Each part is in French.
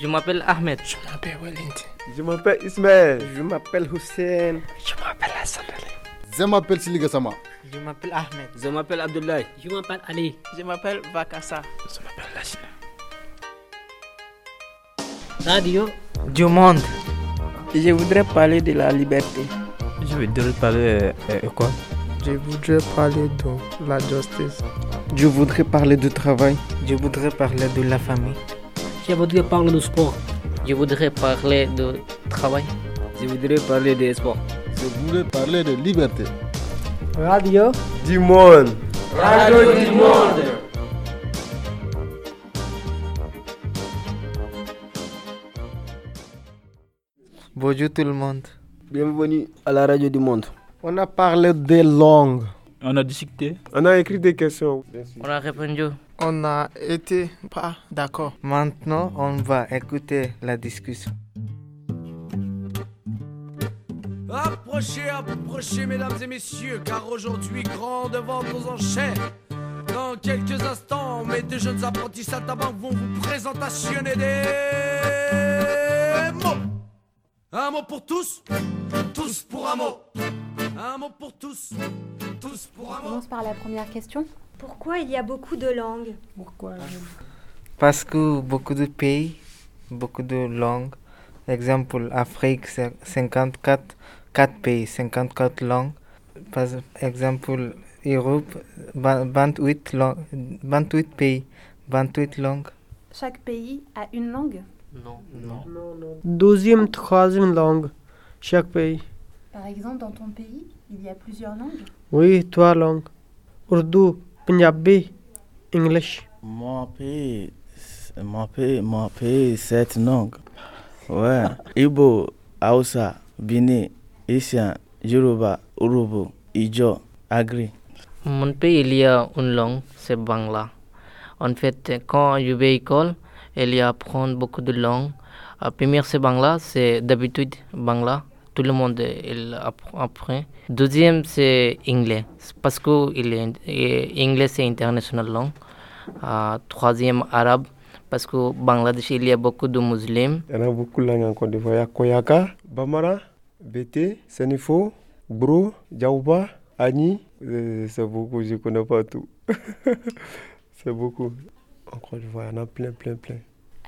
Je m'appelle Ahmed. Je m'appelle Wellington. Je m'appelle Ismaël. Je m'appelle Hussein. Je m'appelle Hassan Je m'appelle Siliga Sama. Je m'appelle Ahmed. Je m'appelle Abdoulaye. Je m'appelle Ali. Je m'appelle Vakassa. Je m'appelle Lachina. Radio du monde. Je voudrais parler de la liberté. Je voudrais parler euh, quoi Je voudrais parler de la justice. Je voudrais parler du travail. Je voudrais parler de la famille. Je voudrais parler du sport. Je voudrais parler de travail. Je voudrais parler des sports. Je voudrais parler de liberté. Radio du monde. Radio du monde. Bonjour tout le monde. Bienvenue à la radio du monde. On a parlé des langues. On a discuté. On a écrit des questions. On a répondu. On a été pas d'accord. Maintenant, on va écouter la discussion. Approchez, approchez, mesdames et messieurs, car aujourd'hui, grande vente aux enchères. Dans quelques instants, mes deux jeunes apprentis saltabanques vont vous présentationner des mots. Un mot pour tous, tous pour un mot. Un mot pour tous, tous pour un mot. On commence par la première question. Pourquoi il y a beaucoup de langues? Pourquoi? Parce que beaucoup de pays, beaucoup de langues. Exemple, Afrique, 54 4 pays, 54 langues. Par exemple, Europe, 28, langues, 28 pays, 28 langues. Chaque pays a une langue? Non, non. non, non. Deuxième, troisième langue, chaque pays. Par exemple, dans ton pays, il y a plusieurs langues Oui, trois langues. Urdu, Punjabi, English. Mon pays, mon pays, mon pays, sept langues. Ouais. Ibo, Hausa, Bini, Isian, Yoruba, Urubu, Ijo, Agri. Mon pays, il y a une langue, c'est Bangla. En fait, quand je vais à l'école, il y a apprendre beaucoup de langues. La première, c'est Bangla, c'est d'habitude Bangla. Tout le monde il apprend. Deuxième, c'est anglais, parce que l'anglais, c'est international langue. Uh, troisième, arabe, parce que Bangladesh, il y a beaucoup de musulmans. Il y en a beaucoup de langues en Côte d'Ivoire. Koyaka, Bamara, Bété, Senifo, Bro, Djaouba, Ani. C'est beaucoup, je ne connais pas tout. c'est beaucoup. En Côte d'Ivoire, il y en a plein, plein, plein.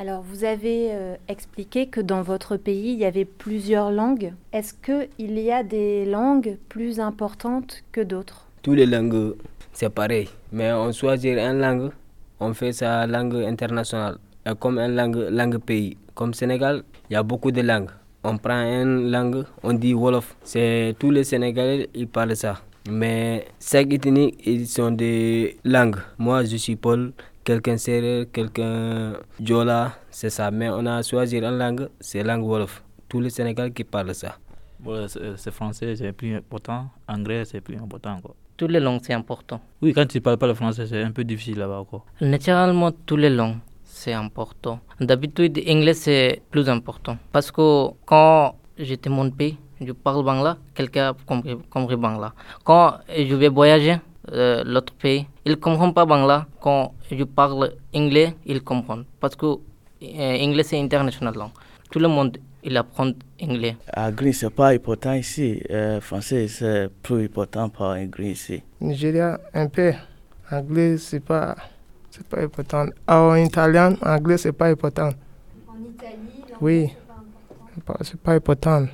Alors, vous avez euh, expliqué que dans votre pays, il y avait plusieurs langues. Est-ce qu'il y a des langues plus importantes que d'autres? Toutes les langues, c'est pareil. Mais on choisit une langue, on fait sa langue internationale. Et comme une langue, pays. Comme Sénégal, il y a beaucoup de langues. On prend une langue, on dit Wolof. C'est tous les Sénégalais, ils parlent ça. Mais chaque ethnie, ils sont des langues. Moi, je suis Paul, quelqu'un sérère, quelqu'un Jola, c'est ça. Mais on a choisi une langue, c'est langue Wolof. Tous les Sénégalais qui parlent ça. Bon, c'est français, c'est plus important. Anglais, c'est plus important. Quoi. Toutes les langues, c'est important. Oui, quand tu ne parles pas le français, c'est un peu difficile là-bas. Quoi. Naturellement, toutes les langues, c'est important. D'habitude, l'anglais, c'est plus important. Parce que quand j'étais mon pays, je parle bangla, quelqu'un a compris, compris bangla. Quand je vais voyager, euh, l'autre pays, ils ne comprennent pas bangla. Quand je parle anglais, ils comprennent. Parce que euh, anglais, c'est international langue. Tout le monde, il apprend anglais. Anglais, c'est pas important ici. Euh, français, c'est plus important par anglais ici. Nigeria, un peu. Anglais, c'est pas, c'est pas important. En italien, anglais, c'est pas important. En Italie, oui, c'est pas, pas important.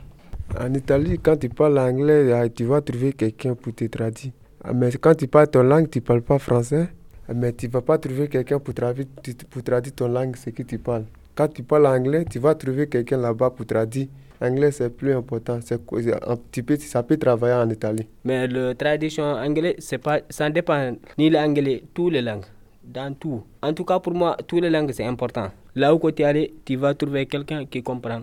En Italie, quand tu parles anglais, tu vas trouver quelqu'un pour te traduire. Mais quand tu parles ton langue, tu ne parles pas français, mais tu ne vas pas trouver quelqu'un pour traduire, pour traduire ton langue, ce que tu parles. Quand tu parles anglais, tu vas trouver quelqu'un là-bas pour traduire. Anglais, c'est plus important. Un petit peu, ça peut travailler en Italie. Mais la tradition anglaise, c'est pas, ça dépend ni l'anglais, toutes les langues, dans tout. En tout cas, pour moi, toutes les langues, c'est important. Là où tu es allé, tu vas trouver quelqu'un qui comprend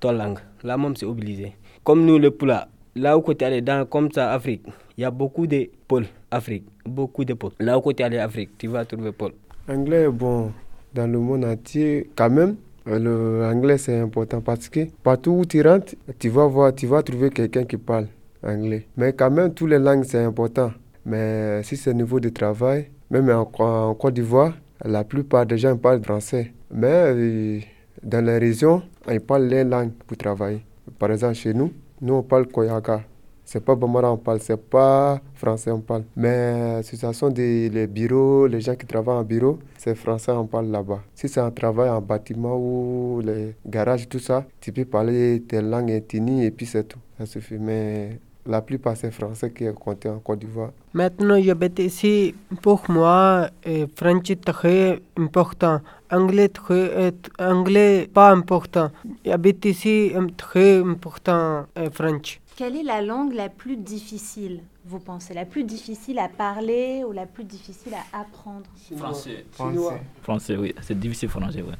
ton langue. Là même, c'est obligé. Comme nous, le Poula, là où tu es allé, dans, comme ça, Afrique, il y a beaucoup de pôles Afrique, beaucoup de pôles. Là où tu es allé, Afrique, tu vas trouver pôle. Anglais, bon, dans le monde entier, quand même, l'anglais c'est important parce que partout où tu rentres, tu vas voir, tu vas trouver quelqu'un qui parle anglais. Mais quand même, toutes les langues c'est important. Mais si c'est au niveau de travail, même en, en Côte d'Ivoire, la plupart des gens parlent français. Mais Dans les régions, ils parlent les langues pour travailler. Par exemple, chez nous, nous on parle Koyaka. C'est pas Bambara on parle, c'est pas français on parle. Mais si ce sont des les bureaux, les gens qui travaillent en bureau, c'est français on parle là-bas. Si c'est un travail en bâtiment ou les garages, tout ça, tu peux parler tes langues ethniques et puis c'est tout. Ça suffit. Mais la plupart c'est français qui est compté en Côte d'Ivoire. Maintenant, j'habite ici. Pour moi, euh, français très important. Anglais, très, euh, anglais pas important. J'habite ici, euh, très important euh, français. Quelle est la langue la plus difficile, vous pensez? La plus difficile à parler ou la plus difficile à apprendre? Français. Chinois. Français, oui. C'est difficile français, oui.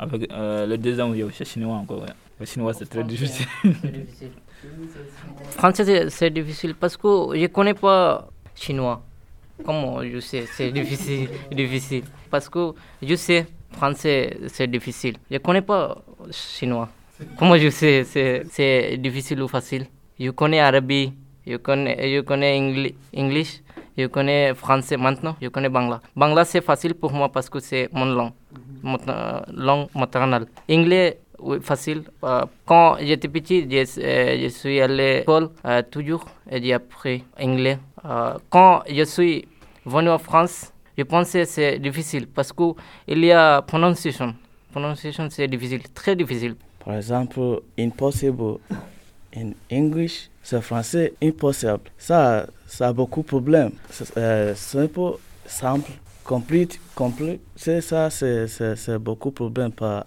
Avec euh, le deux ans, oui, c'est chinois encore, ouais. Le chinois, c'est très difficile. Français, c'est- difficile parce que je ne connais pas chinois. Comment je sais C'est difficile, difficile. Parce que je sais français, c'est difficile. Je ne connais pas chinois. Comment je sais c'est difficile ou facile Je connais arabe, je connais, je connais English, je connais français maintenant, je connais bangla. Bangla, c'est facile pour moi parce que c'est mon langue, mon euh, langue maternelle. Anglais, facile. Euh, quand j'étais petit, je, euh, je suis allé à l'école euh, toujours et j'ai appris anglais. Quand je suis venu en France, je pensais que c'est difficile parce qu'il y a prononciation. Prononciation, c'est difficile, très difficile. Par exemple, impossible in English, c'est français impossible. Ça, ça a beaucoup de problèmes. C'est, euh, simple, simple, complete, complet. C'est ça, c'est, beaucoup de problèmes par.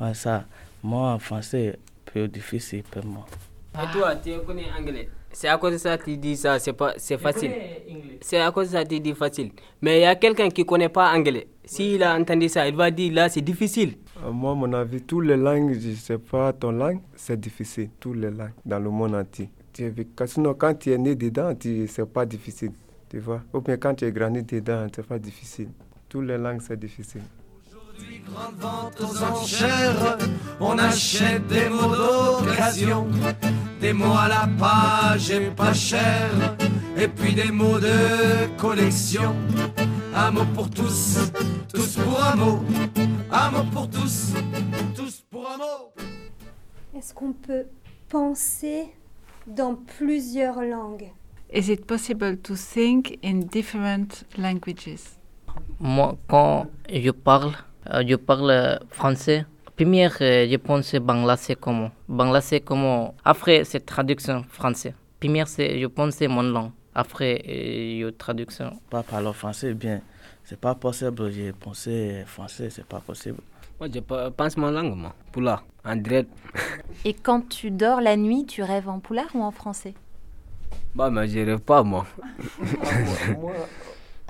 Ouais, ça, moi en français, plus difficile pour moi. Et toi, tu connais anglais C'est à cause de ça que tu dis ça, c'est pas, c'est facile. C'est à cause de ça que tu dis facile. Mais il y a quelqu'un qui connaît pas anglais. S'il a entendu ça, il va dire là, c'est difficile. Euh, Moi, mon avis, toutes les langues, je sais pas ton langue, c'est difficile. Toutes les langues dans le monde entier. Tu es vé- Sinon, quand tu es né dedans, tu- c'est pas difficile. Tu vois Ou bien quand tu es grandi dedans, c'est pas difficile. Toutes les langues, c'est difficile. Grande vente aux enchères, on achète des mots d'occasion, des mots à la page et pas cher, et puis des mots de collection. Un mot pour tous, tous pour un mot, un mot pour tous, tous pour un mot. Est-ce qu'on peut penser dans plusieurs langues? Is it possible to think in different languages? Moi, quand je parle, euh, je parle français. Première, euh, je pense Bangla, c'est comment? Bangla, c'est comment? Après, c'est traduction français. Première, c'est, je pense, c'est mon langue. Après, euh, je traduction. Pas parler français bien. C'est pas possible, j'ai pensé français, c'est pas possible. Moi, je pe- pense mon langue, moi. Poula, en direct. Et quand tu dors la nuit, tu rêves en poulard ou en français? Bah, mais je rêve pas, moi.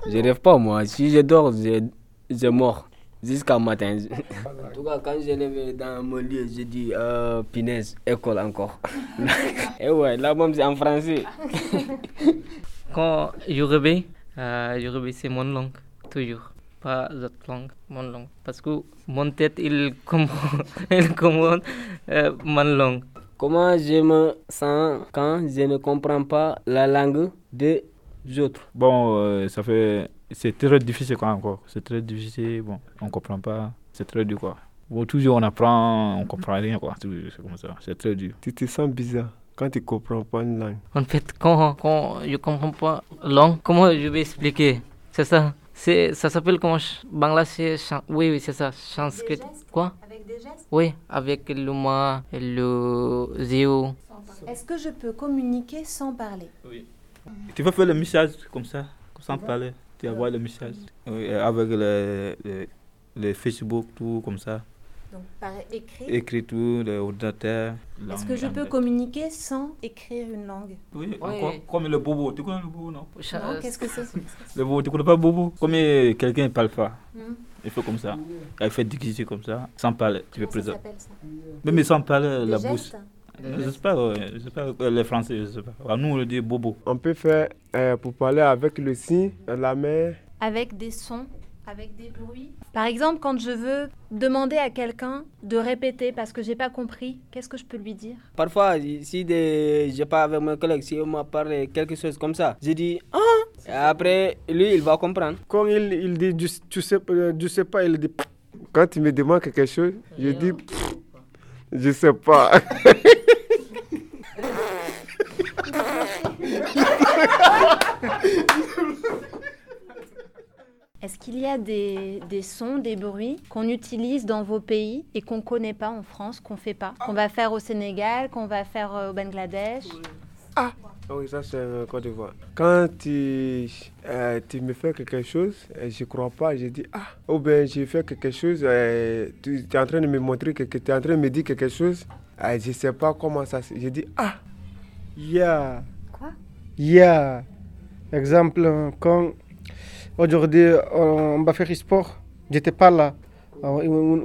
je rêve pas, moi. Si je dors, je, je mors. Jusqu'à matin. En tout cas, quand je lève dans mon lit, je dis, euh, punaise, école encore. Et ouais, là, même c'est en français. Quand je réveille, euh, je réveille, c'est mon langue, toujours. Pas autre langue, mon langue. Parce que mon tête, il comprend, il comprend euh, mon langue. Comment je me sens quand je ne comprends pas la langue des autres? Bon, euh, ça fait. C'est très difficile quoi encore. C'est très difficile. Bon, on comprend pas. C'est très dur quoi. Bon, toujours on apprend, on comprend rien quoi. Toujours, C'est comme ça. C'est très dur. Tu te sens bizarre quand tu comprends pas une langue. En fait, quand, quand je comprends pas la langue, comment je vais expliquer? C'est ça? C'est, ça s'appelle comment? Ch- Bangla, c'est chan- Oui, oui, c'est ça. Sanskrit. Quoi? Avec des gestes? Oui, avec le ma, le zéo. Est-ce que je peux communiquer sans parler? Oui. Tu vas faire le message comme ça, sans parler? Tu vas voir le message? Oui, avec le, le, le Facebook, tout comme ça. Donc par écrit Écrit tout, l'ordinateur. Est-ce que je peux communiquer sans écrire une langue? Oui, encore, comme le bobo. Tu connais le bobo, non? Non, qu'est-ce que c'est? Le bobo, tu connais pas bobo? Comme quelqu'un ne parle pas. Hmm. Il fait comme ça. Il fait dicter comme ça, sans parler. Tu peux présenter. s'appelle ça? Même sans parler, la bouche. Je sais pas, je sais pas, euh, les Français, je sais pas. Nous, on le dit bobo. On peut faire, euh, pour parler avec le signe, la main. Avec des sons, avec des bruits. Par exemple, quand je veux demander à quelqu'un de répéter parce que j'ai pas compris, qu'est-ce que je peux lui dire? Parfois, si des, je parle avec mon collègue, si on m'a parlé quelque chose comme ça, je dis Ah Et Après, lui, il va comprendre. Quand il, il dit, tu, tu sais, euh, tu sais pas, il dit, Quand tu me demandes quelque chose, je dis, pff, je sais pas. qu'il y a des, des sons, des bruits qu'on utilise dans vos pays et qu'on ne connaît pas en France, qu'on fait pas, qu'on va faire au Sénégal, qu'on va faire euh, au Bangladesh Ah oui, ça c'est euh, Côte d'Ivoire. Quand tu, euh, tu me fais quelque chose, euh, je crois pas, je dis ah. Ou bien j'ai fait quelque chose, euh, tu es en train de me montrer, que tu es en train de me dire quelque chose, euh, je sais pas comment ça se... Je dis ah. Yeah. Quoi? Yeah. Exemple, quand aujourd'hui on va faire sport, j'étais pas là. Un,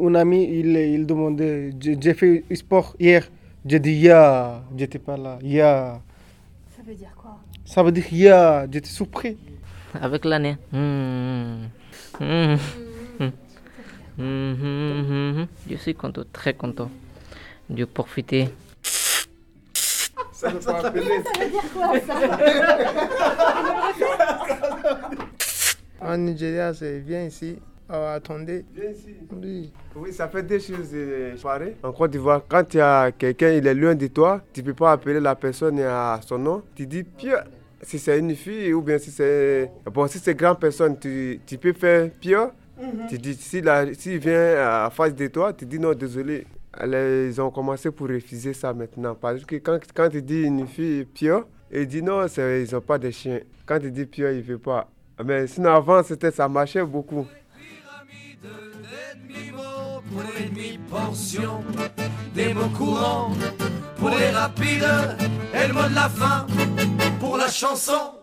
un ami, il, il demandait, j'ai fait sport hier. J'ai dit yeah, j'étais pas là. Yeah. Ça veut dire quoi? Ça veut dire yeah, j'étais surpris. Avec l'année. Hmm. Hmm. Hmm. Hmm, hmm, hmm, hmm. Je suis content, très content de profiter. Ça pas appeler. Ça? Veut dire quoi ça? En Nigeria, c'est viens ici. Oh, attendez. Viens ici. Oui. Oui, ça fait deux choses euh, pareilles. En Côte d'Ivoire, quand tu as quelqu'un, il est loin de toi, tu peux pas appeler la personne à son nom. Tu dis Pierre. Si c'est une fille ou bien si c'est. Bon, si c'est grande personne, tu, tu peux faire Pierre. Tu dis, s'il si vient à face de toi, tu dis non, désolé. Alors, ils ont commencé pour refuser ça maintenant. Parce que quand, quand tu dis une fille Pierre, il dit non, c'est- ils n'ont pas de chien. Quand tu dis Pierre, il ne veut pas. Mais sinon, avant, c'était, ça marchait beaucoup. pour les demi-portions, des mots courants pour les rapides et le mot de la fin pour la chanson.